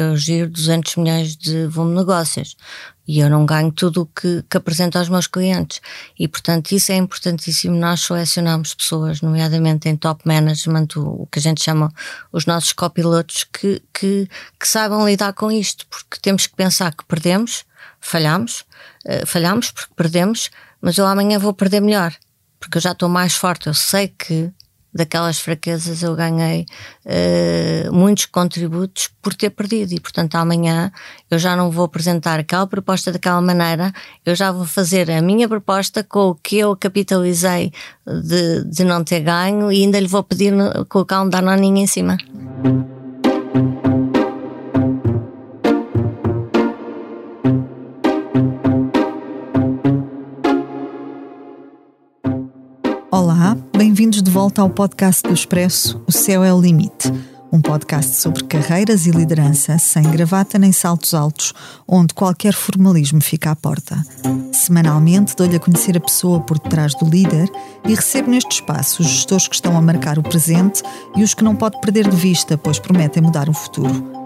eu giro 200 milhões de volume de negócios e eu não ganho tudo o que, que apresento aos meus clientes. E, portanto, isso é importantíssimo. Nós selecionamos pessoas, nomeadamente em top management, o, o que a gente chama os nossos copilotos, que, que, que saibam lidar com isto, porque temos que pensar que perdemos, falhamos, uh, falhamos porque perdemos, mas eu amanhã vou perder melhor, porque eu já estou mais forte. Eu sei que daquelas fraquezas eu ganhei uh, muitos contributos por ter perdido e portanto amanhã eu já não vou apresentar aquela proposta daquela maneira, eu já vou fazer a minha proposta com o que eu capitalizei de, de não ter ganho e ainda lhe vou pedir colocar um danoninho em cima. Bem-vindos de volta ao podcast do Expresso O Céu é o Limite, um podcast sobre carreiras e liderança sem gravata nem saltos altos, onde qualquer formalismo fica à porta. Semanalmente dou-lhe a conhecer a pessoa por detrás do líder e recebo neste espaço os gestores que estão a marcar o presente e os que não pode perder de vista, pois prometem mudar o futuro.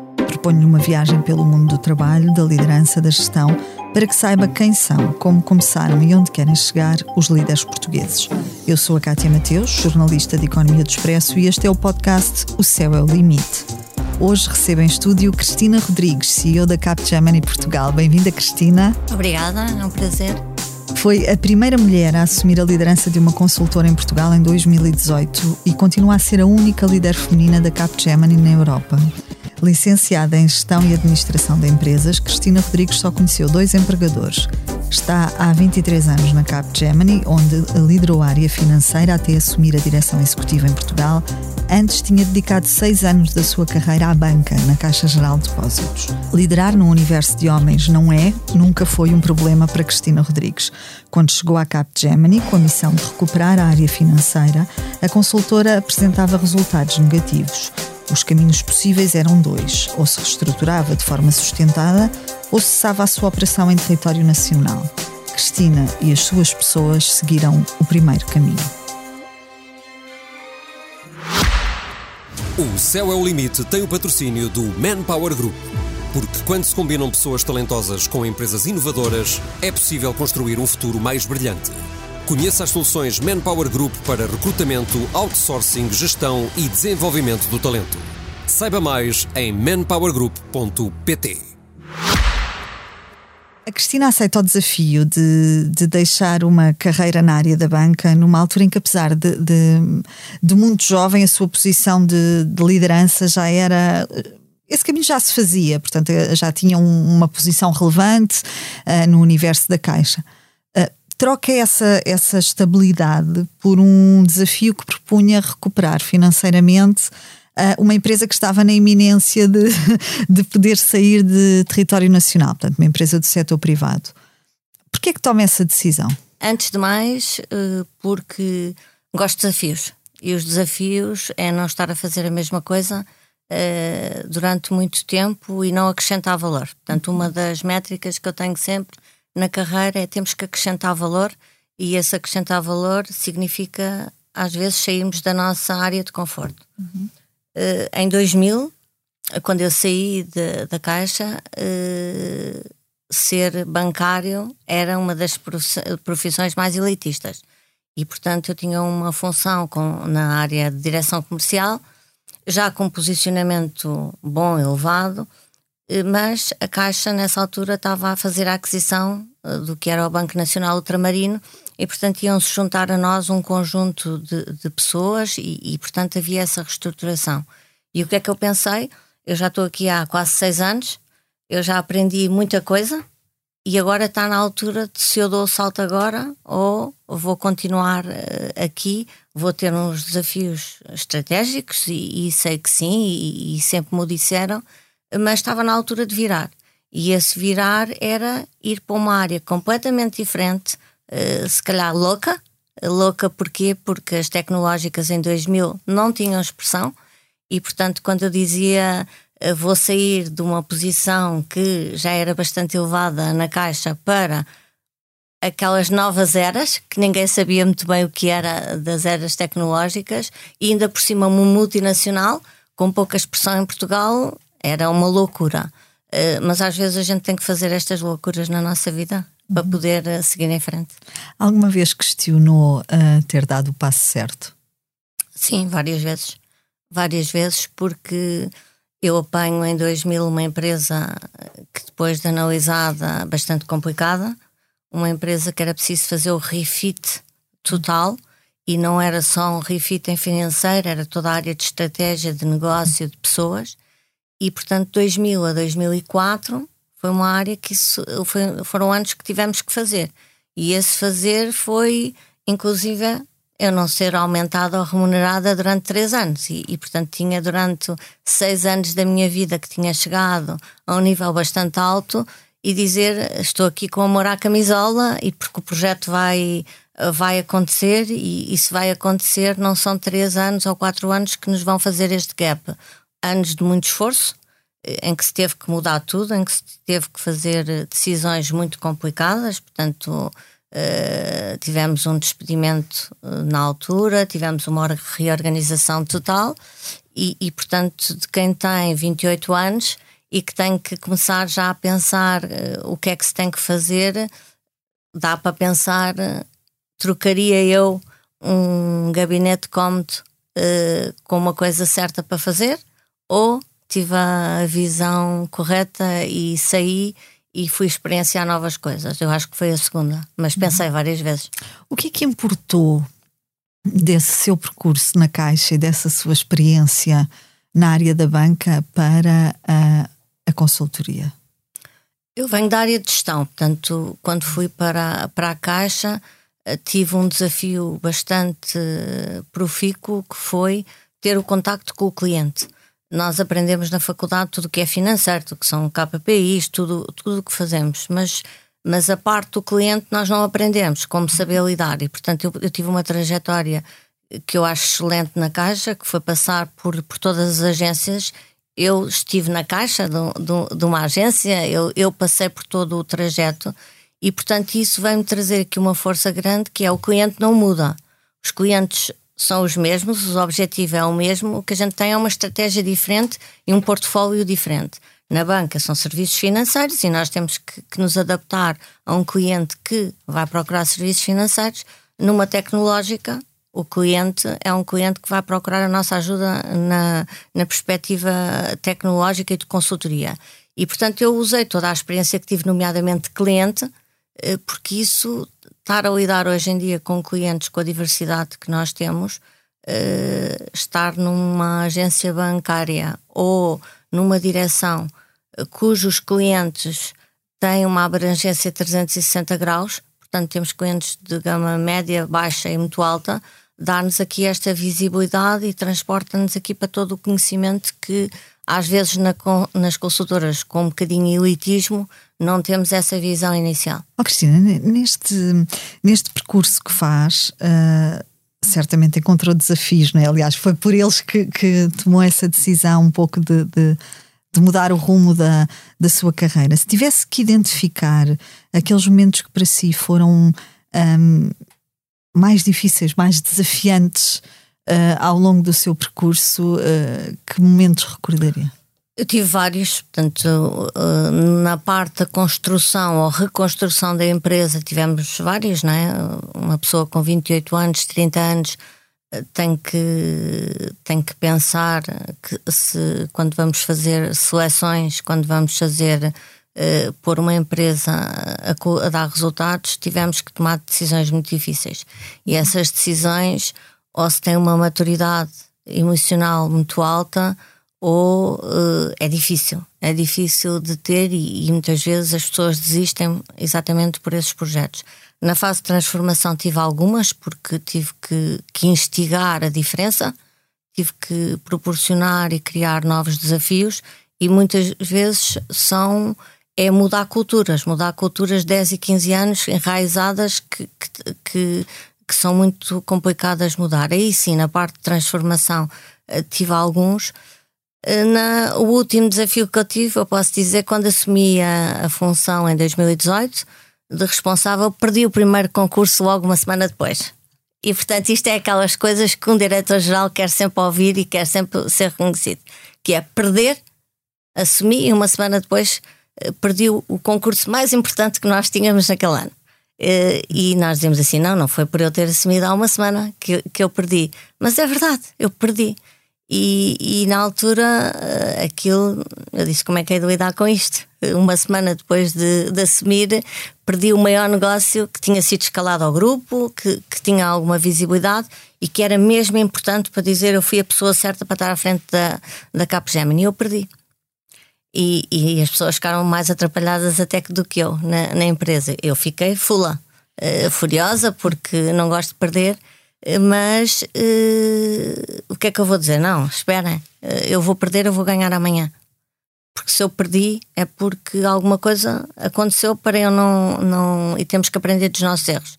Proponho-lhe uma viagem pelo mundo do trabalho, da liderança, da gestão para que saiba quem são, como começaram e onde querem chegar os líderes portugueses. Eu sou a Cátia Mateus, jornalista de Economia do Expresso, e este é o podcast O Céu é o Limite. Hoje recebo em estúdio Cristina Rodrigues, CEO da Capgemini Portugal. Bem-vinda, Cristina. Obrigada, é um prazer. Foi a primeira mulher a assumir a liderança de uma consultora em Portugal em 2018 e continua a ser a única líder feminina da Capgemini na Europa. Licenciada em Gestão e Administração de Empresas, Cristina Rodrigues só conheceu dois empregadores. Está há 23 anos na Capgemini, onde liderou a área financeira até assumir a direção executiva em Portugal. Antes tinha dedicado seis anos da sua carreira à banca, na Caixa Geral de Depósitos. Liderar num universo de homens não é, nunca foi um problema para Cristina Rodrigues. Quando chegou à Capgemini com a missão de recuperar a área financeira, a consultora apresentava resultados negativos. Os caminhos possíveis eram dois: ou se reestruturava de forma sustentada, ou cessava a sua operação em território nacional. Cristina e as suas pessoas seguiram o primeiro caminho. O Céu é o Limite tem o patrocínio do Manpower Group. Porque quando se combinam pessoas talentosas com empresas inovadoras, é possível construir um futuro mais brilhante. Conheça as soluções Manpower Group para recrutamento, outsourcing, gestão e desenvolvimento do talento. Saiba mais em manpowergroup.pt. A Cristina aceita o desafio de, de, deixar uma carreira na área da banca numa altura em que, apesar de, de, de muito jovem, a sua posição de, de liderança já era esse caminho já se fazia, portanto, já tinha uma posição relevante uh, no universo da Caixa troca essa, essa estabilidade por um desafio que propunha recuperar financeiramente uh, uma empresa que estava na iminência de, de poder sair de território nacional, portanto, uma empresa do setor privado. Porquê é que toma essa decisão? Antes de mais, uh, porque gosto de desafios. E os desafios é não estar a fazer a mesma coisa uh, durante muito tempo e não acrescentar valor. Portanto, uma das métricas que eu tenho sempre na carreira é temos que acrescentar valor e esse acrescentar valor significa às vezes sairmos da nossa área de conforto. Uhum. Uh, em 2000, quando eu saí de, da Caixa, uh, ser bancário era uma das profissões mais elitistas. E, portanto, eu tinha uma função com, na área de direção comercial, já com posicionamento bom, elevado, mas a Caixa nessa altura estava a fazer a aquisição eh, do que era o Banco Nacional Ultramarino e, portanto, iam-se juntar a nós um conjunto de, de pessoas e, e, portanto, havia essa reestruturação. E o que é que eu pensei? Eu já estou aqui há quase seis anos, eu já aprendi muita coisa e agora está na altura de se eu dou o salto agora ou vou continuar uh, aqui, vou ter uns desafios estratégicos e, e sei que sim, e, e sempre me o disseram, mas estava na altura de virar. E esse virar era ir para uma área completamente diferente, uh, se calhar louca. Louca porquê? Porque as tecnológicas em 2000 não tinham expressão e, portanto, quando eu dizia uh, vou sair de uma posição que já era bastante elevada na caixa para aquelas novas eras, que ninguém sabia muito bem o que era das eras tecnológicas, e ainda por cima uma multinacional com pouca expressão em Portugal, Era uma loucura. Uh, mas às vezes a gente tem que fazer estas loucuras na nossa vida para uhum. poder uh, seguir em frente. Alguma vez questionou uh, ter dado o passo certo? Sim, várias vezes. Várias vezes, porque eu apanho em 2000 uma empresa que, depois de analisada, bastante complicada, uma empresa que era preciso fazer o refit total e não era só um refit em financeiro, era toda a área de estratégia, de negócio, de pessoas. E, portanto, 2000 a 2004 foi uma área que foi, foram anos que tivemos que fazer. E esse fazer foi, inclusive, eu não ser aumentada ou remunerada durante três anos. E, e, portanto, tinha durante seis anos da minha vida que tinha chegado a um nível bastante alto e dizer estou aqui com amor à camisola e porque o projeto vai, vai acontecer e isso vai acontecer não são três anos ou quatro anos que nos vão fazer este gap. Anos de muito esforço, em que se teve que mudar tudo, em que se teve que fazer decisões muito complicadas, portanto, uh, tivemos um despedimento na altura, tivemos uma reorganização total e, e, portanto, de quem tem 28 anos e que tem que começar já a pensar o que é que se tem que fazer, dá para pensar, trocaria eu um gabinete cómodo com uma coisa certa para fazer ou tive a visão correta e saí e fui experienciar novas coisas. Eu acho que foi a segunda, mas pensei uhum. várias vezes. O que é que importou desse seu percurso na Caixa e dessa sua experiência na área da banca para a, a consultoria? Eu venho da área de gestão, portanto, quando fui para, para a Caixa, eh, tive um desafio bastante profícuo que foi ter o contacto com o cliente nós aprendemos na faculdade tudo o que é financeiro, tudo que são KPIs, tudo tudo o que fazemos, mas mas a parte do cliente nós não aprendemos como saber lidar e portanto eu, eu, tive uma trajetória que eu acho excelente na Caixa, que foi passar por, por todas as agências. Eu estive na Caixa de, de, de uma agência, eu, eu passei por todo o trajeto e portanto isso vai-me trazer aqui uma força grande que é o cliente não muda. Os clientes são os mesmos, o objetivo é o mesmo, o que a gente tem é uma estratégia diferente e um portfólio diferente. Na banca são serviços financeiros e nós temos que, que nos adaptar a um cliente que vai procurar serviços financeiros. Numa tecnológica, o cliente é um cliente que vai procurar a nossa ajuda na, na perspectiva tecnológica e de consultoria. E, portanto, eu usei toda a experiência que tive, nomeadamente de cliente, porque isso estar a lidar hoje em dia com clientes com a diversidade que nós temos, uh, estar numa agência bancária ou numa direção uh, cujos clientes têm uma abrangência de 360 graus, portanto temos clientes de gama média, baixa e muito alta, dá-nos aqui esta visibilidade e transporta-nos aqui para todo o conhecimento que às vezes na, nas consultoras com um bocadinho elitismo não temos essa visão inicial. Oh, Cristina, neste, neste percurso que faz, uh, certamente encontrou desafios, não é? Aliás, foi por eles que, que tomou essa decisão um pouco de, de, de, mudar o rumo da, da sua carreira. Se tivesse que identificar aqueles momentos que para si foram um, mais difíceis, mais desafiantes uh, ao longo do seu percurso, uh, que momentos recordaria? Eu tive vários, portanto, uh, na parte da construção ou reconstrução da empresa tivemos vários, não é? Uma pessoa com 28 anos, 30 anos tem que, tem que pensar que se quando vamos fazer seleções, quando vamos fazer uh, pôr uma empresa a, a, dar resultados, tivemos que tomar decisões muito difíceis. E essas decisões ou se tem uma maturidade emocional muito alta ou uh, é difícil. É difícil de ter e, e, muitas vezes as pessoas desistem exatamente por esses projetos. Na fase de transformação tive algumas porque tive que, que instigar a diferença, tive que proporcionar e criar novos desafios e muitas vezes são é mudar culturas, mudar culturas 10 e 15 anos enraizadas que, que, que que são muito complicadas mudar. Aí sim, na parte de transformação, eh, tive alguns. Eh, na, o último desafio que eu tive, eu posso dizer, quando assumi a, a função em 2018 de responsável, perdi o primeiro concurso logo uma semana depois. E portanto, isto é aquelas coisas que um diretor-geral quer sempre ouvir e quer sempre ser reconhecido, que é perder Assumi e uma semana depois eh, perdi o concurso mais importante que nós tínhamos naquele ano. Uh, e nós dizemos assim: não, não foi por eu ter assumido há uma semana que, que eu perdi. Mas é verdade, eu perdi. E, e na altura, uh, aquilo, eu disse: como é que é de lidar com isto? Uma semana depois de, de, assumir, perdi o maior negócio que tinha sido escalado ao grupo, que, que tinha alguma visibilidade e que era mesmo importante para dizer eu fui a pessoa certa para estar à frente da, da Capgemini. E eu perdi. E, e, as pessoas ficaram mais atrapalhadas até que do que eu na, na empresa. Eu fiquei fula, uh, furiosa, porque não gosto de perder, mas uh, o que é que eu vou dizer? Não, esperem, uh, eu vou perder, eu vou ganhar amanhã. Porque se eu perdi é porque alguma coisa aconteceu para eu não. não e temos que aprender dos nossos erros.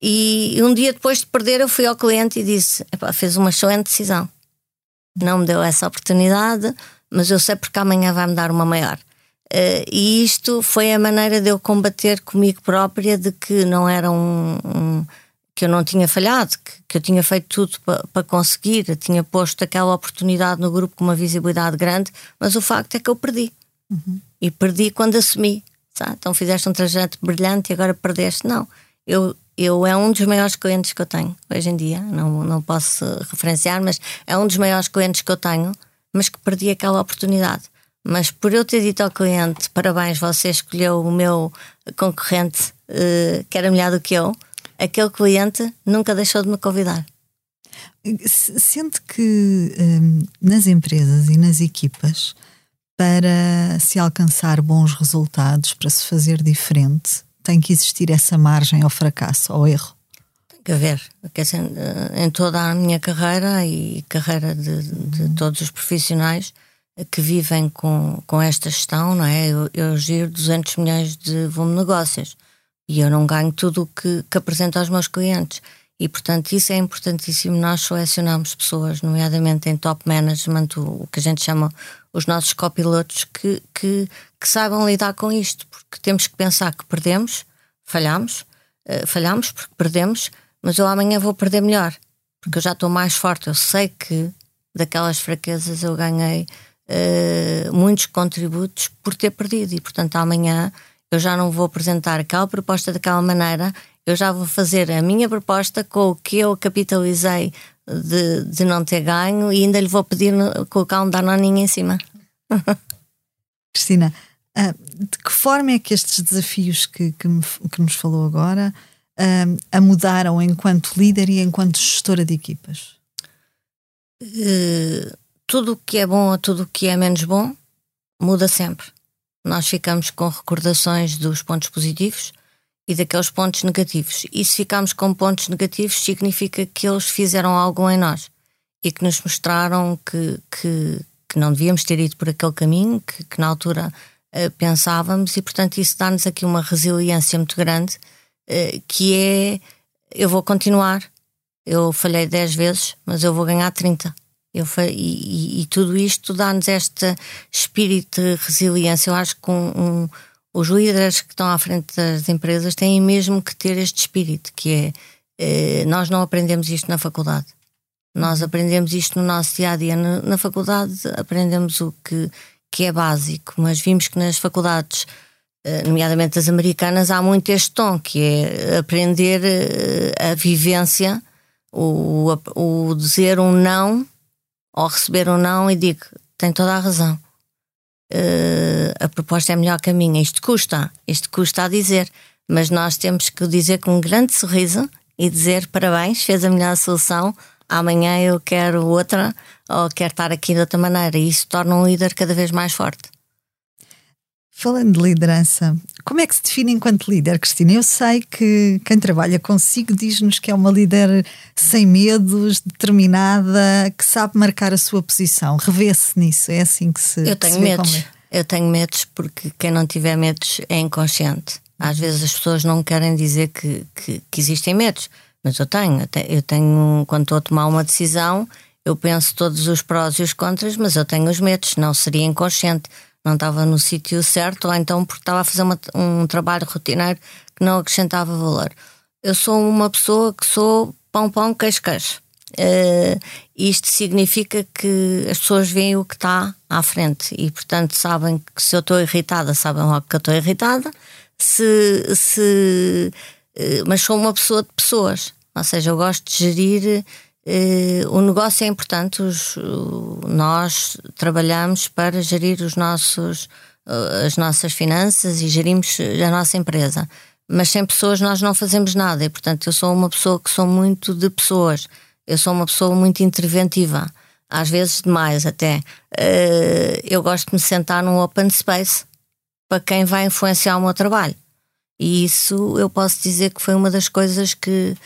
E um dia depois de perder, eu fui ao cliente e disse: fez uma excelente decisão. Não me deu essa oportunidade mas eu sei porque amanhã vai-me dar uma maior. Uh, e isto foi a maneira de eu combater comigo própria de que não era um, um que eu não tinha falhado, que, que eu tinha feito tudo para pa conseguir, eu tinha posto aquela oportunidade no grupo com uma visibilidade grande, mas o facto é que eu perdi. Uhum. E perdi quando assumi. Sabe? Então fizeste um trajeto brilhante e agora perdeste. Não, eu, eu é um dos maiores clientes que eu tenho hoje em dia, não, não posso referenciar, mas é um dos maiores clientes que eu tenho mas que perdi aquela oportunidade. Mas por eu ter dito ao cliente: parabéns, você escolheu o meu concorrente uh, que era melhor do que eu, aquele cliente nunca deixou de me convidar. Sente que um, nas empresas e nas equipas, para se alcançar bons resultados, para se fazer diferente, tem que existir essa margem ao fracasso, ao erro? Que haver. Quer dizer, eh, em toda a minha carreira e carreira de, de todos os profissionais que vivem com, com esta gestão, não é? Eu, eu giro 200 milhões de volume de negócios e eu não ganho tudo o que, que apresento aos meus clientes. E, portanto, isso é importantíssimo. Nós selecionamos pessoas, nomeadamente em top management, o, o que a gente chama os nossos copilotos, que, que, que saibam lidar com isto, porque temos que pensar que perdemos, falhamos, uh, falhamos porque perdemos, mas eu amanhã vou perder melhor, porque eu já estou mais forte. Eu sei que daquelas fraquezas eu ganhei uh, muitos contributos por ter perdido, e portanto amanhã eu já não vou apresentar aquela proposta daquela maneira, eu já vou fazer a minha proposta com o que eu capitalizei de, de não ter ganho e ainda lhe vou pedir colocar um danoninho em cima. Cristina, uh, de que forma é que estes desafios que, que, me, que nos falou agora a mudaram enquanto líder e enquanto gestora de equipas? Uh, tudo o que é bom ou tudo o que é menos bom muda sempre. Nós ficamos com recordações dos pontos positivos e daqueles pontos negativos. E se ficamos com pontos negativos, significa que eles fizeram algo em nós e que nos mostraram que, que, que não devíamos ter ido por aquele caminho, que, que na altura uh, pensávamos, e portanto isso dá-nos aqui uma resiliência muito grande que é eu vou continuar. Eu falhei 10 vezes, mas eu vou ganhar 30. Eu, e, e, tudo isto dá-nos este espírito de resiliência. Eu acho que um, um, os líderes que estão à frente das empresas têm mesmo que ter este espírito, que é eh, nós não aprendemos isto na faculdade. Nós aprendemos isto no nosso dia a dia. Na, na faculdade aprendemos o que, que é básico, mas vimos que nas faculdades eh, nomeadamente as americanas, há muito este tom, que é aprender eh, a vivência, o, o dizer um não ou receber um não e digo, tem toda a razão. Uh, a proposta é melhor que a minha. Isto custa, isto custa a dizer, mas nós temos que dizer com um grande sorriso e dizer parabéns, fez a melhor solução, amanhã eu quero outra ou quero estar aqui de outra maneira. E isso torna um líder cada vez mais forte. Falando de liderança, como é que se define enquanto líder, Cristina? Eu sei que quem trabalha consigo diz-nos que é uma líder sem medos, determinada, que sabe marcar a sua posição. Revê-se nisso, é assim que se. Eu tenho se medos. Eu tenho medos porque quem não tiver medos é inconsciente. Às vezes as pessoas não querem dizer que, que, que existem medos, mas eu tenho. Eu tenho, quando estou a tomar uma decisão, eu penso todos os prós e os contras, mas eu tenho os medos, não seria inconsciente não estava no sítio certo, ou então porque estava a fazer uma, um trabalho rotineiro que não acrescentava valor. Eu sou uma pessoa que sou pão, pão, queijo, queijo. Uh, isto significa que as pessoas veem o que está à frente e, portanto, sabem que se eu estou irritada, sabem logo que eu estou irritada. Se, se, uh, mas sou uma pessoa de pessoas, ou seja, eu gosto de gerir. Uh, o negócio é importante, os, nós trabalhamos para gerir os nossos, as nossas finanças e gerimos a nossa empresa. Mas sem pessoas nós não fazemos nada e, portanto, eu sou uma pessoa que sou muito de pessoas eu sou uma pessoa muito interventiva, às vezes demais até. Uh, eu gosto de me sentar num open space para quem vai influenciar o meu trabalho. E isso eu posso dizer que foi uma das coisas que.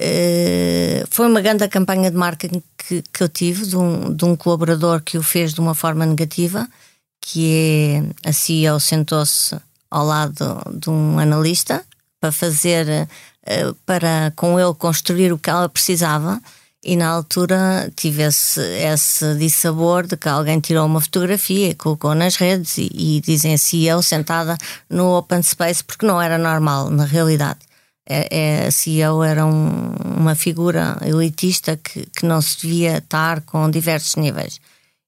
Uh, foi uma grande campanha de marketing que, que eu tive de um, de um colaborador que o fez de uma forma negativa, que é a CEO sentou-se ao lado de um analista para fazer, uh, para com ele construir o que ela precisava e na altura tive esse, dissabor de que alguém tirou uma fotografia e colocou nas redes e, e dizem se eu sentada no open space, porque não era normal, na realidade. É, é, a CEO era um, uma figura elitista que, que não se devia estar com diversos níveis.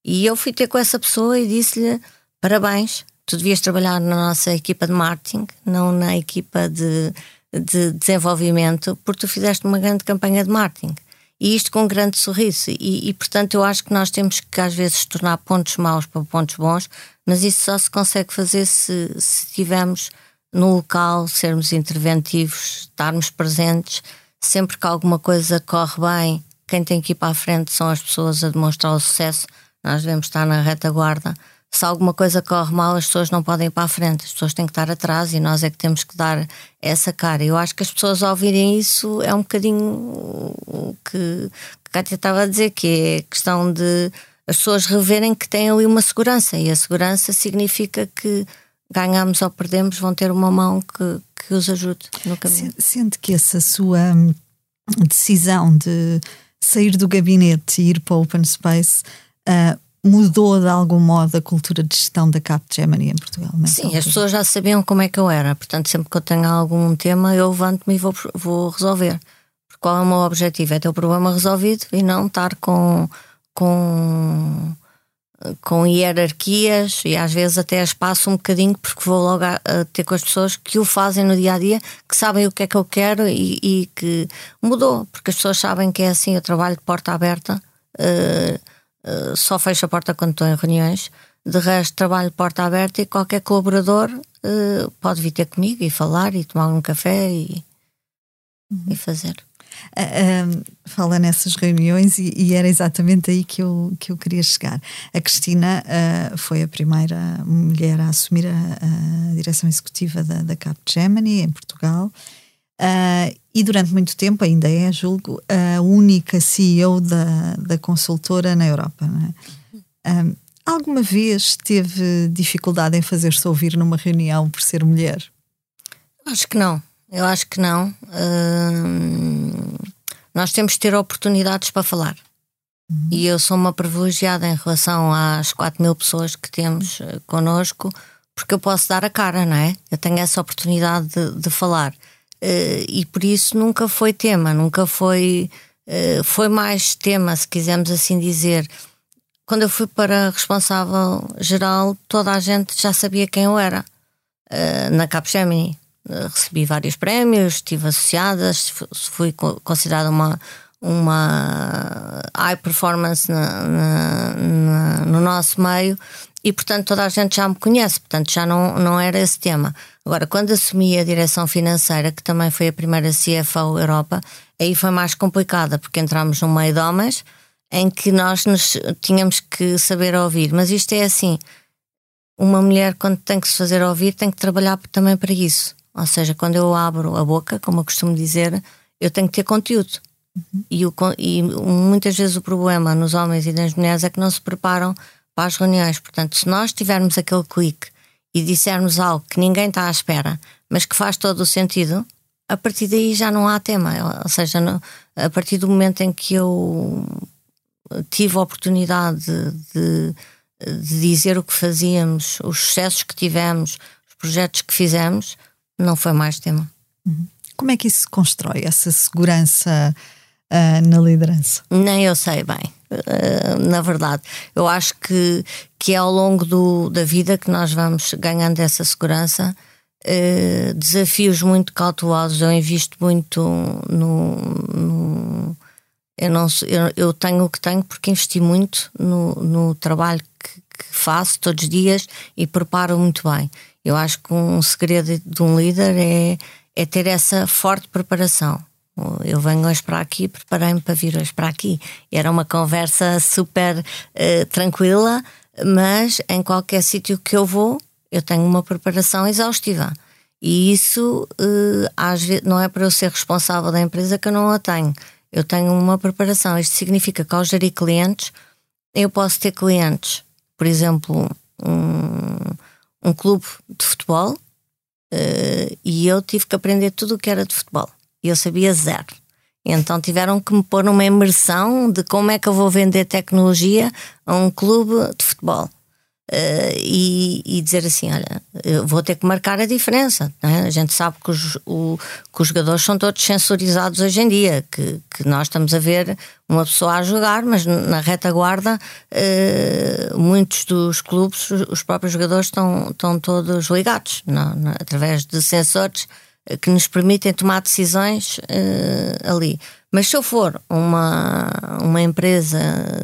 E eu fui ter com essa pessoa e disse-lhe: parabéns, tu devias trabalhar na nossa equipa de marketing, não na equipa de, de desenvolvimento, porque tu fizeste uma grande campanha de marketing e isto com um grande sorriso. E, e, portanto, eu acho que nós temos que, às vezes, tornar pontos maus para pontos bons, mas isso só se consegue fazer se, se estivermos no local, sermos interventivos, estarmos presentes. Sempre que alguma coisa corre bem, quem tem que ir para a frente são as pessoas a demonstrar o sucesso. Nós devemos estar na retaguarda se alguma coisa corre mal, as pessoas não podem ir para a frente, as pessoas têm que estar atrás e nós é que temos que dar essa cara. Eu acho que as pessoas ao ouvirem isso é um bocadinho o que a Cátia estava a dizer, que é questão de as pessoas reverem que têm ali uma segurança e a segurança significa que ganhamos ou perdemos, vão ter uma mão que, que os ajude no caminho. Sente que essa sua hum, decisão de sair do gabinete e ir para o open space uh, mudou de algum modo a cultura de gestão da Capgemini em Portugal? Sim, as pessoas já sabiam como é que eu era, portanto, sempre que eu tenho algum tema, eu levanto-me e vou, vou resolver. Qual é o meu objetivo? É ter o problema resolvido e não estar com, com, com hierarquias e às vezes até espaço um bocadinho, porque vou logo a, a ter com as pessoas que o fazem no dia a dia, que sabem o que é que eu quero e, e que mudou, porque as pessoas sabem que é assim, eu trabalho de porta aberta. Uh, eh, só fecho a porta quando estou em reuniões. De resto, trabalho porta aberta e qualquer colaborador uh, pode vir ter comigo e falar e tomar um café e, uhum. e fazer. Uh, fala nessas reuniões e, e, era exatamente aí que eu, que eu queria chegar. A Cristina uh, foi a primeira mulher a assumir a, a direção executiva da, da Capgemini em Portugal Uh, e durante muito tempo, ainda é, julgo, a única CEO da, da consultora na Europa. É? Um, alguma vez teve dificuldade em fazer-se ouvir numa reunião por ser mulher? Acho que não. Eu acho que não. Nós temos de ter oportunidades para falar. Uhum. E eu sou uma privilegiada em relação às 4 mil pessoas que temos uh, connosco, porque eu posso dar a cara, não é? Eu tenho essa oportunidade de, de falar. Uh, e por isso nunca foi tema, nunca foi. Uh, foi mais tema, se quisermos assim dizer. Quando eu fui para responsável geral, toda a gente já sabia quem eu era. Uh, na Capgemini recebi vários prémios, estive associada, fui considerada uma, uma high performance na, na, na, no nosso meio e, portanto, toda a gente já me conhece, portanto, já não, não era esse tema. Agora, quando assumi a direção financeira, que também foi a primeira CFO Europa, aí foi mais complicada, porque entramos num meio de homens em que nós nos tínhamos que saber ouvir. Mas isto é assim: uma mulher, quando tem que se fazer ouvir, tem que trabalhar também para isso. Ou seja, quando eu abro a boca, como eu costumo dizer, eu tenho que ter conteúdo. Uhum. E, o, e muitas vezes o problema nos homens e nas mulheres é que não se preparam para as reuniões. Portanto, se nós tivermos aquele clique e dissermos algo que ninguém está à espera, mas que faz todo o sentido, a partir daí já não há tema. Ou seja, a partir do momento em que eu tive a oportunidade de, de dizer o que fazíamos, os sucessos que tivemos, os projetos que fizemos, não foi mais tema. Uhum. Como é que isso se constrói, essa segurança uh, na liderança? Nem eu sei bem, uh, na verdade. Eu acho que, que é ao longo do, da vida que nós vamos ganhando essa segurança. Uh, desafios muito cautelosos, eu invisto muito no, no eu, não, eu, eu, tenho o que tenho porque investi muito no, no trabalho que, que, faço todos os dias e preparo muito bem. Eu acho que um segredo de um líder é, é ter essa forte preparação. Eu venho hoje para aqui, preparei-me para vir hoje para aqui. Era uma conversa super uh, tranquila, mas em qualquer sítio que eu vou, eu tenho uma preparação exaustiva. E isso, uh, às vezes, não é para eu ser responsável da empresa que eu não a tenho eu tenho uma preparação. Isto significa que ao gerir clientes, eu posso ter clientes, por exemplo, um, um clube de futebol, uh, e eu tive que aprender tudo o que era de futebol. E eu sabia zero. Então tiveram que me pôr numa imersão de como é que eu vou vender tecnologia a um clube de futebol. Uh, e, e, dizer assim: olha, vou ter que marcar a diferença. É? A gente sabe que os, o, que os jogadores são todos sensorizados hoje em dia, que, que nós estamos a ver uma pessoa a jogar, mas na retaguarda, uh, muitos dos clubes, os próprios jogadores estão, estão todos ligados não, não, através de sensores que nos permitem tomar decisões uh, ali. Mas se eu for uma, uma empresa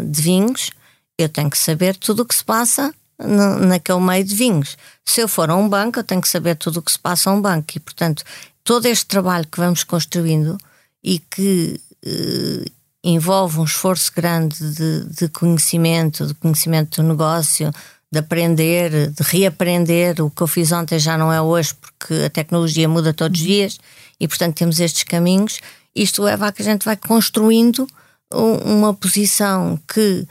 de vinhos, eu tenho que saber tudo o que se passa no, naquele meio de vinhos. Se eu for a um banco, eu tenho que saber tudo o que se passa a um banco. E, portanto, todo este trabalho que vamos construindo e que eh, envolve um esforço grande de, de, conhecimento, de conhecimento do negócio, de aprender, de reaprender. O que eu fiz ontem já não é hoje, porque a tecnologia muda todos os dias e, portanto, temos estes caminhos. Isto leva a que a gente vai construindo uma posição que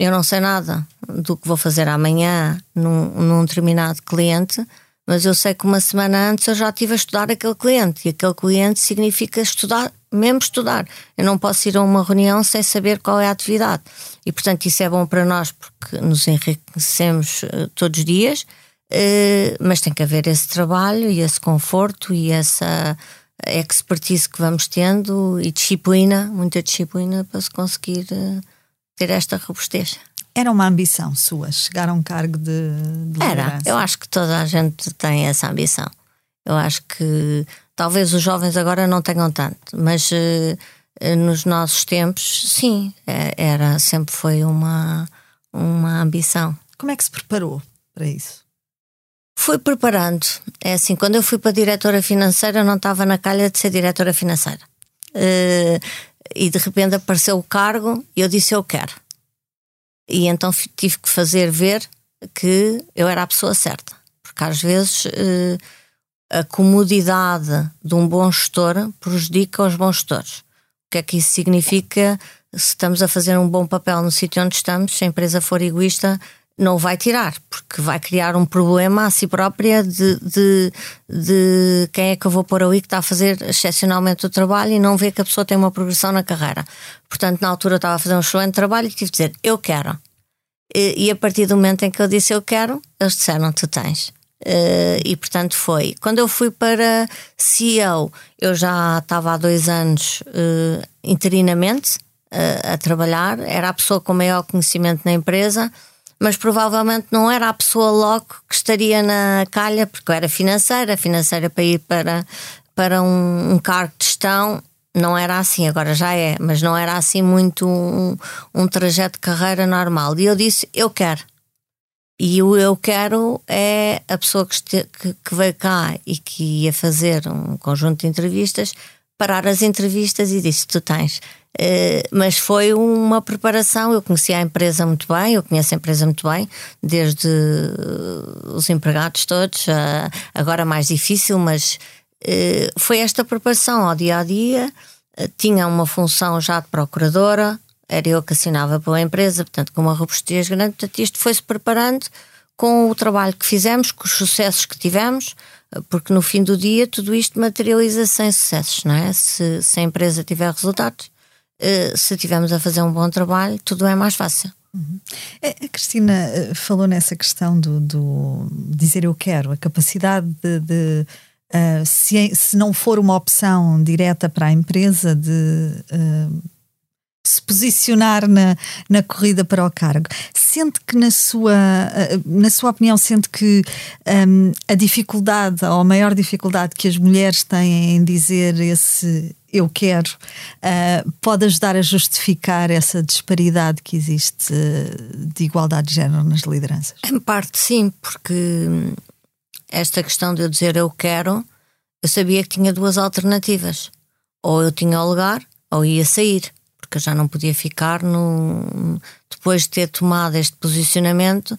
eu não sei nada do que vou fazer amanhã num, num determinado cliente, mas eu sei que uma semana antes eu já estive a estudar aquele cliente e aquele cliente significa estudar, mesmo estudar. Eu não posso ir a uma reunião sem saber qual é a atividade. E portanto isso é bom para nós porque nos enriquecemos uh, todos os dias, uh, mas tem que haver esse trabalho e esse conforto e essa expertise que vamos tendo e disciplina, muita disciplina para se conseguir. Ter esta robustez. Era uma ambição sua chegar a um cargo de, de Era, eu acho que toda a gente tem essa ambição. Eu acho que talvez os jovens agora não tenham tanto, mas uh, nos nossos tempos, sim, é, era, sempre foi uma, uma ambição. Como é que se preparou para isso? Fui preparando. É assim, quando eu fui para diretora financeira, eu não estava na calha de ser diretora financeira. Uh, e de repente apareceu o cargo e eu disse eu quero. E então tive que fazer ver que eu era a pessoa certa. Porque às vezes eh, a comodidade de um bom gestor prejudica os bons gestores. O que é que isso significa? Se estamos a fazer um bom papel no sítio onde estamos, se a empresa for egoísta, não o vai tirar, porque vai criar um problema a si própria de, de, de, quem é que eu vou pôr ali que está a fazer excepcionalmente o trabalho e não vê que a pessoa tem uma progressão na carreira. Portanto, na altura eu estava a fazer um excelente trabalho e tive de dizer, eu quero. E, e a partir do momento em que eu disse eu quero, eles disseram, tu tens. Uh, e portanto foi. Quando eu fui para CEO, eu já estava há dois anos uh, interinamente uh, a trabalhar, era a pessoa com maior conhecimento na empresa mas provavelmente não era a pessoa logo que estaria na calha, porque eu era financeira, financeira para ir para, para um, um cargo de gestão, não era assim, agora já é, mas não era assim muito um, um trajeto de carreira normal. E eu disse: Eu quero. E o eu quero é a pessoa que, este, que, que veio cá e que ia fazer um conjunto de entrevistas, parar as entrevistas e disse: Tu tens Uh, mas foi uma preparação. Eu conhecia a empresa muito bem, eu conheço a empresa muito bem, desde uh, os empregados todos, uh, agora mais difícil, mas foi esta preparação ao dia a dia. tinha uma função já de procuradora, era eu que assinava pela empresa, portanto, com uma robustez grande. Portanto, isto foi-se preparando com o trabalho que fizemos, com os sucessos que tivemos, porque no fim do dia tudo isto materializa-se em sucessos, não é? Se, se a empresa tiver resultados eh, se estivermos a fazer um bom trabalho, tudo é mais fácil. Uhum. A Cristina eh, falou nessa questão do, do, dizer eu quero, a capacidade de, de uh, se, se não for uma opção direta para a empresa de uh, se posicionar na, na corrida para o cargo. Sente que, na sua, na sua opinião, sente que um, a dificuldade, ou a maior dificuldade que as mulheres têm em dizer esse eu quero, uh, pode ajudar a justificar essa disparidade que existe de igualdade de género nas lideranças? Em parte, sim, porque esta questão de eu dizer eu quero, eu sabia que tinha duas alternativas. Ou eu tinha o lugar, ou ia sair porque eu já não podia ficar no. Depois de ter tomado este posicionamento,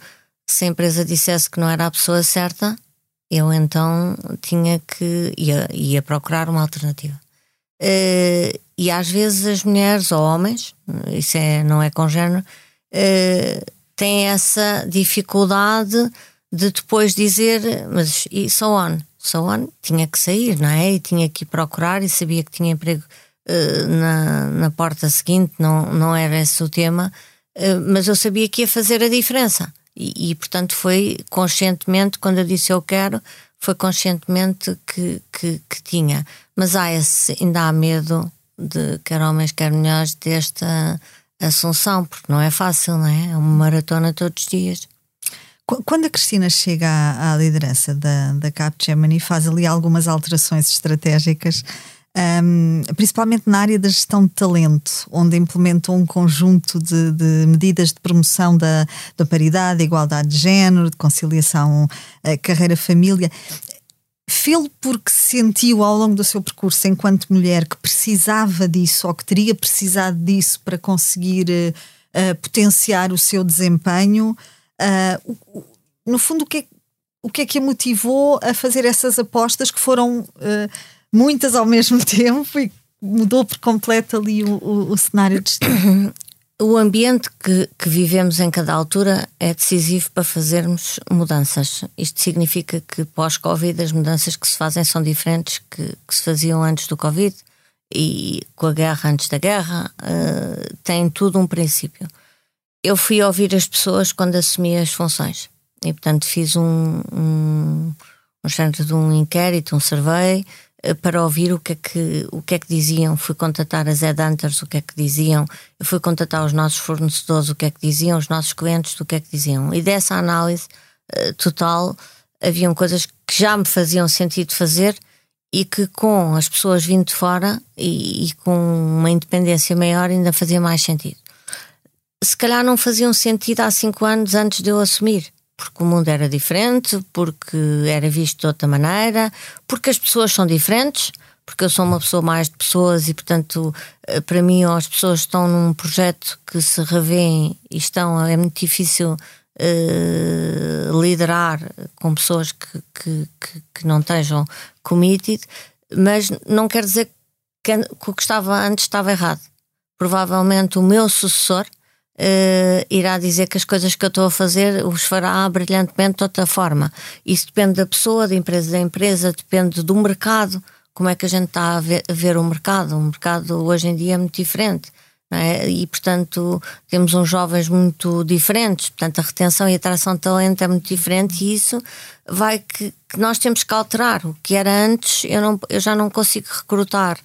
se a empresa dissesse que não era a pessoa certa, eu então tinha que. ia, ia procurar uma alternativa. Uh, e às vezes as mulheres ou homens, isso é, não é congênero, uh, têm essa dificuldade de depois dizer, mas e so on, so on, tinha que sair, não é? E tinha que ir procurar e sabia que tinha emprego eh, na, na porta seguinte, não, não era esse o tema, uh, mas eu sabia que ia fazer a diferença. E, e, portanto, foi conscientemente, quando eu disse eu quero, foi conscientemente que, que, que tinha. Mas há esse, ainda há medo de quer homens, quer mulheres, desta assunção, porque não é fácil, não é? É uma maratona todos os dias. Quando a Cristina chega à, à liderança da, da Capgemini, faz ali algumas alterações estratégicas um, principalmente na área da gestão de talento, onde implementou um conjunto de, de medidas de promoção da, da paridade, da igualdade de género, de conciliação uh, carreira-família. Fê-lo porque sentiu ao longo do seu percurso, enquanto mulher, que precisava disso ou que teria precisado disso para conseguir uh, potenciar o seu desempenho. Uh, no fundo, o que, é, o que é que a motivou a fazer essas apostas que foram muitas ao mesmo tempo e mudou por completo ali o, o, o cenário de O ambiente que, que, vivemos em cada altura é decisivo para fazermos mudanças. Isto significa que pós-Covid as mudanças que se fazem são diferentes que, que, se faziam antes do Covid e com a guerra antes da guerra. Uh, tem tudo um princípio. Eu fui ouvir as pessoas quando assumi as funções e, portanto, fiz um, um, um de um inquérito, um survey eh, para ouvir o que é que, o que, é que diziam. Fui contatar as headhunters, o que é que diziam. Fui contatar os nossos fornecedores, o que é que diziam. Os nossos clientes, o que é que diziam. E dessa análise uh, total, haviam coisas que já me faziam sentido fazer e que com as pessoas vindo de fora e, e com uma independência maior ainda fazia mais sentido. Se calhar não faziam sentido há cinco anos antes de eu assumir porque o mundo era diferente, porque era visto de outra maneira, porque as pessoas são diferentes, porque eu sou uma pessoa mais de pessoas e, portanto, eh, para mim, as pessoas estão num projeto que se revêem e estão, é muito difícil uh, liderar com pessoas que, que, que, que, não estejam committed, mas não quer dizer que, que o que estava antes estava errado. Provavelmente o meu sucessor uh, irá dizer que as coisas que eu estou a fazer os fará brilhantemente de outra forma. Isso depende da pessoa, da empresa da empresa, depende do mercado. Como é que a gente está a ver, a ver o mercado? O mercado hoje em dia é muito diferente. É? E, portanto, temos uns jovens muito diferentes, portanto, a retenção e a atração de talento é muito diferente e isso vai que, que, nós temos que alterar. O que era antes, eu, não, eu já não consigo recrutar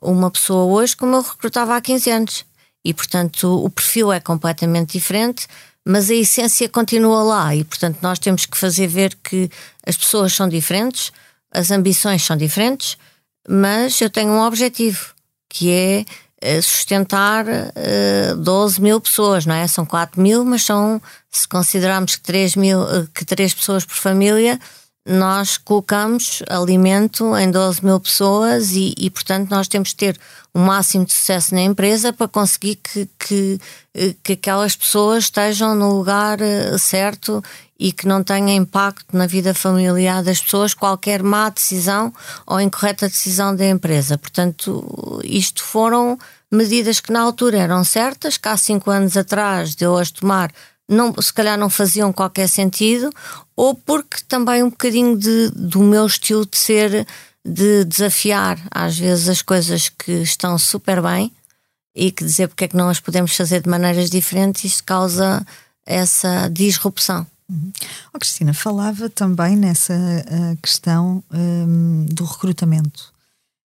uma pessoa hoje como eu recrutava há 15 anos e, portanto, o perfil é completamente diferente, mas a essência continua lá e, portanto, nós temos que fazer ver que as pessoas são diferentes, as ambições são diferentes, mas eu tenho um objetivo, que é eh, sustentar uh, 12 mil pessoas, não é? São 4 mil, mas são, se considerarmos que 3, mil, eh, que 3 pessoas por família, nós colocamos alimento em 12 mil pessoas e, e, portanto, nós temos que ter o máximo de sucesso na empresa para conseguir que, que, que aquelas pessoas estejam no lugar eh, certo e que não tenha impacto na vida familiar das pessoas qualquer má decisão ou incorreta decisão da empresa. Portanto, isto foram medidas que na altura eram certas, que há cinco anos atrás de eu as tomar não, se calhar não faziam qualquer sentido, ou porque também um bocadinho de, do meu estilo de ser de desafiar às vezes as coisas que estão super bem e que dizer porque é que não as podemos fazer de maneiras diferentes, isto causa essa disrupção. Uhum. Oh, Cristina, falava também nessa uh, questão um, do recrutamento.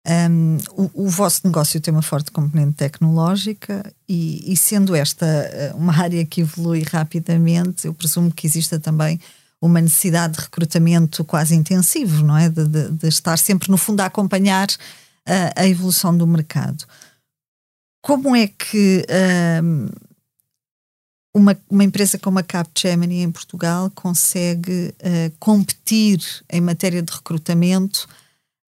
Um, o, o, vosso negócio tem uma forte componente tecnológica e, e, sendo esta eh, uma área que evolui rapidamente, eu presumo que exista também uma necessidade de recrutamento quase intensivo, não é? De, de, de estar sempre, no fundo, a acompanhar uh, a evolução do mercado. Como é que um, uma, uma, empresa como a Capgemini em Portugal consegue uh, competir em matéria de recrutamento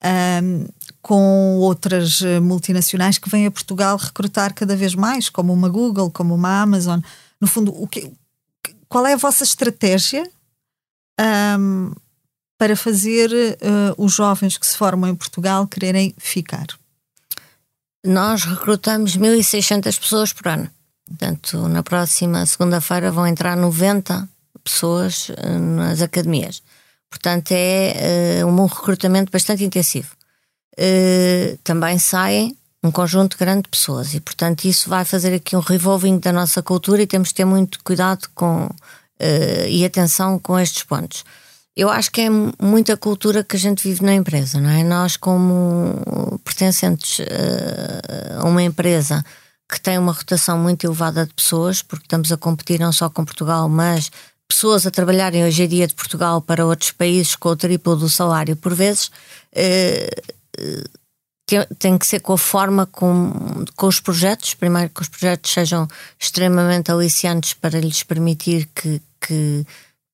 um, com outras eh, multinacionais que vêm a Portugal recrutar cada vez mais, como uma Google, como uma Amazon. No fundo, o que, qual é a vossa estratégia um, para fazer uh, os jovens que se formam em Portugal quererem ficar? Nós recrutamos 1.600 pessoas por ano. Portanto, na próxima segunda-feira vão entrar 90 pessoas uh, nas academias. Portanto, é uh, um recrutamento bastante intensivo. Uh, também saem um conjunto grande de pessoas e, portanto, isso vai fazer aqui um revolving da nossa cultura e temos de ter muito cuidado com, uh, e atenção com estes pontos. Eu acho que é muita cultura que a gente vive na empresa, não é? Nós, como pertencentes uh, a uma empresa que tem uma rotação muito elevada de pessoas, porque estamos a competir não só com Portugal, mas pessoas a trabalharem hoje em dia de Portugal para outros países com o triplo do salário por vezes, uh, tem que ser com a forma com, com os projetos, primeiro que os projetos sejam extremamente aliciantes para lhes permitir que, que,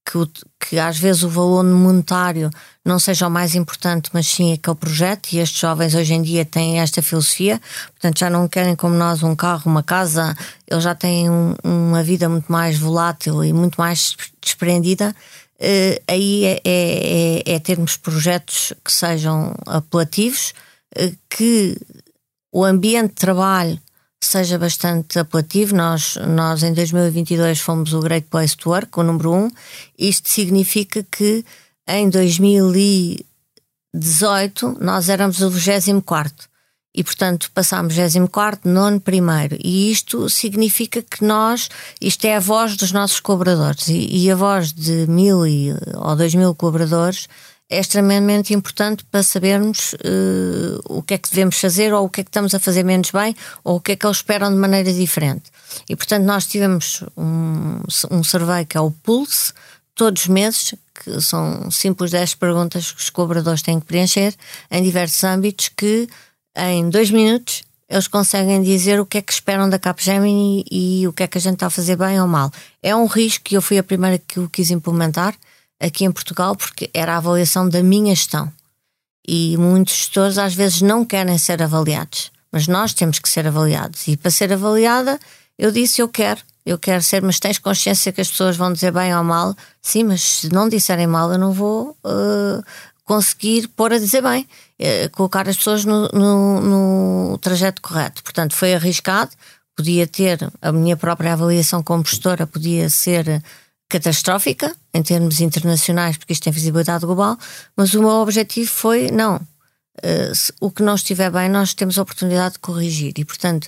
que, o, que às vezes o valor monetário não seja o mais importante, mas sim aquele projeto, e estes jovens hoje em dia têm esta filosofia, portanto já não querem como nós um carro, uma casa, eles já têm um, uma vida muito mais volátil e muito mais desprendida, uh, aí é, é, é, é termos projetos que sejam apelativos, uh, que o ambiente de trabalho seja bastante apelativo. Nós, nós em 2022 fomos o Great Place to Work, o número 1. Um. Isto significa que em 2018 nós éramos o 24 e, portanto, passámos 24, nono, primeiro. E isto significa que nós, isto é a voz dos nossos colaboradores e, e a voz de mil e, ou dois mil colaboradores é extremamente importante para sabermos uh, o que é que devemos fazer ou o que é que estamos a fazer menos bem ou o que é que eles esperam de maneira diferente. E, portanto, nós tivemos um, um survey que é o Pulse, todos os meses, que são simples 10 perguntas que os colaboradores têm que preencher em diversos âmbitos que em dois minutos eles conseguem dizer o que é que esperam da Capgemini e, o que é que a gente está a fazer bem ou mal. É um risco que eu fui a primeira que o quis implementar aqui em Portugal porque era a avaliação da minha gestão. E muitos gestores às vezes não querem ser avaliados, mas nós temos que ser avaliados. E para ser avaliada, eu disse: Eu quero, eu quero ser, mas tens consciência que as pessoas vão dizer bem ou mal? Sim, mas se não disserem mal, eu não vou uh, conseguir pôr a dizer bem, uh, colocar as pessoas no, no, no, trajeto correto. Portanto, foi arriscado, podia ter, a minha própria avaliação como gestora podia ser catastrófica em termos internacionais, porque isto tem visibilidade global, mas o meu objetivo foi: não, se, o que não estiver bem, nós temos a oportunidade de corrigir e, portanto,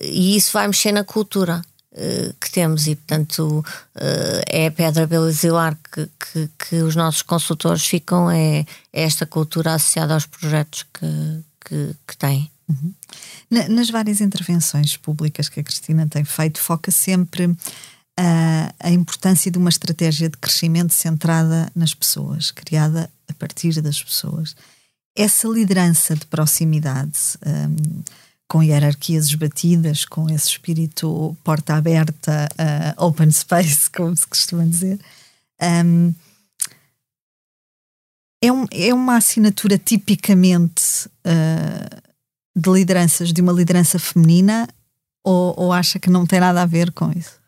e isso vai mexer na cultura. Uh, que temos e portanto uh, é a pedra basilar que, que, que, os nossos consultores ficam é, é, esta cultura associada aos projetos que, que, que têm. Uhum. nas várias intervenções públicas que a Cristina tem feito, foca sempre a, a importância de uma estratégia de crescimento centrada nas pessoas, criada a partir das pessoas. Essa liderança de proximidade, com hierarquias esbatidas, com esse espírito porta aberta, uh, open space, como se costuma dizer, um, é, um, é, uma assinatura tipicamente uh, de lideranças, de uma liderança feminina, ou, ou acha que não tem nada a ver com isso?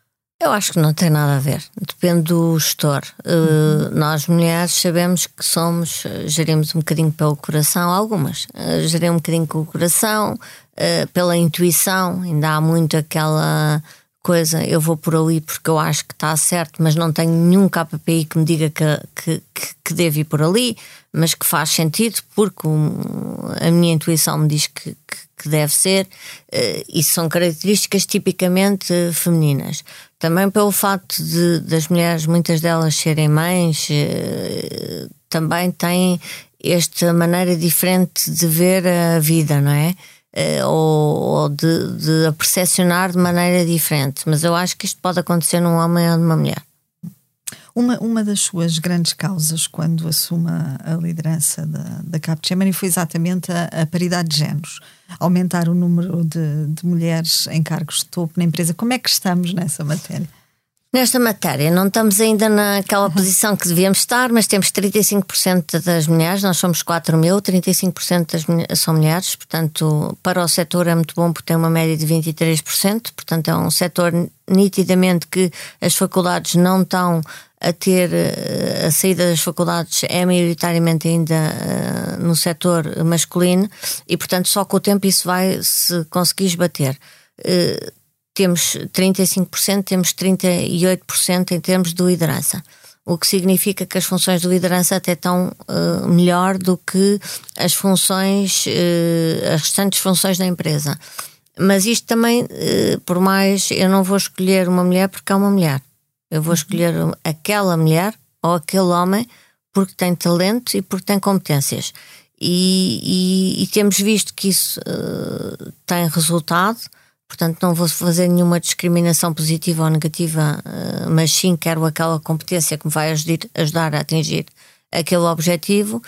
Eu acho que não tem nada a ver. Depende do gestor. Uh, nós mulheres sabemos que somos, gerimos um bocadinho pelo coração, algumas, uh, gerimos um bocadinho com o coração, uh, pela intuição, ainda há muito aquela coisa, eu vou por ali porque eu acho que está certo, mas não tenho nenhum KPI que me diga que, que, que devo ir por ali, mas que faz sentido porque a minha intuição me diz que, que, deve ser. Isso são características tipicamente femininas. Também pelo facto de, das mulheres, muitas delas serem mães, eh, também têm esta maneira diferente de ver a vida, não é? Eh, ou, de, de a percepcionar de maneira diferente. Mas eu acho que isto pode acontecer num homem ou numa mulher. Uma, uma das suas grandes causas quando assume a liderança da, da Capgemini foi exatamente a, a, paridade de géneros, aumentar o número de, de mulheres em cargos de topo na empresa. Como é que estamos nessa matéria? Nesta matéria, não estamos ainda naquela posição que devíamos estar, mas temos 35% das mulheres, nós somos 4 mil, 35% das mulheres, são mulheres, portanto, para o setor é muito bom porque tem uma média de 23%, portanto, é um setor nitidamente que as faculdades não estão a ter eh, a saída das faculdades é maioritariamente ainda uh, no setor masculino e, portanto, só com o tempo isso vai se conseguir esbater. Uh, temos 35%, temos 38% em termos de liderança. O que significa que as funções de liderança até estão uh, melhor do que as funções, uh, as restantes funções da empresa. Mas isto também, uh, por mais, eu não vou escolher uma mulher porque é uma mulher. Eu vou escolher aquela mulher ou aquele homem porque tem talento e porque tem competências. E, e, e temos visto que isso tem resultado Portanto, não vou fazer nenhuma discriminação positiva ou negativa, eh, mas sim quero aquela competência que me vai ajudar a atingir aquele objetivo.